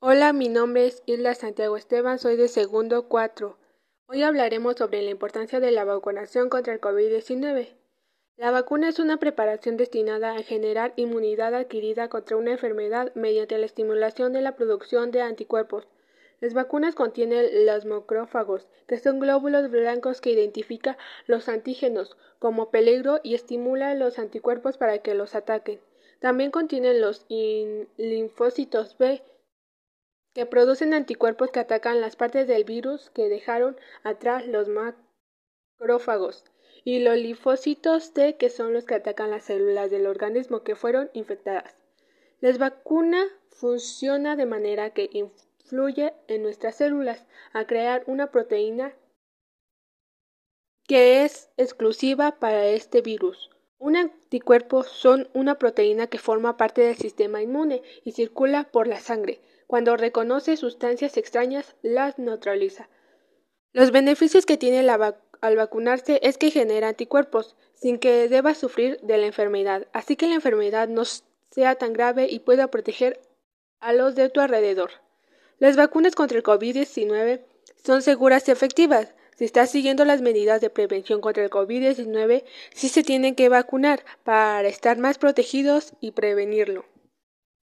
Hola, mi nombre es Isla Santiago Esteban, soy de segundo 4. Hoy hablaremos sobre la importancia de la vacunación contra el COVID-19. La vacuna es una preparación destinada a generar inmunidad adquirida contra una enfermedad mediante la estimulación de la producción de anticuerpos. Las vacunas contienen los macrófagos, que son glóbulos blancos que identifican los antígenos como peligro y estimulan los anticuerpos para que los ataquen. También contienen los linfocitos B, que producen anticuerpos que atacan las partes del virus que dejaron atrás los macrófagos, y los linfocitos T, que son los que atacan las células del organismo que fueron infectadas. La vacuna funciona de manera que influye en nuestras células a crear una proteína que es exclusiva para este virus. Un anticuerpo son una proteína que forma parte del sistema inmune y circula por la sangre. Cuando reconoce sustancias extrañas, las neutraliza. Los beneficios que tiene al vacunarse es que genera anticuerpos, sin que deba sufrir de la enfermedad, así que la enfermedad no sea tan grave y pueda proteger a los de tu alrededor. Las vacunas contra el COVID-19 son seguras y efectivas. Si estás siguiendo las medidas de prevención contra el COVID-19, sí se tienen que vacunar para estar más protegidos y prevenirlo.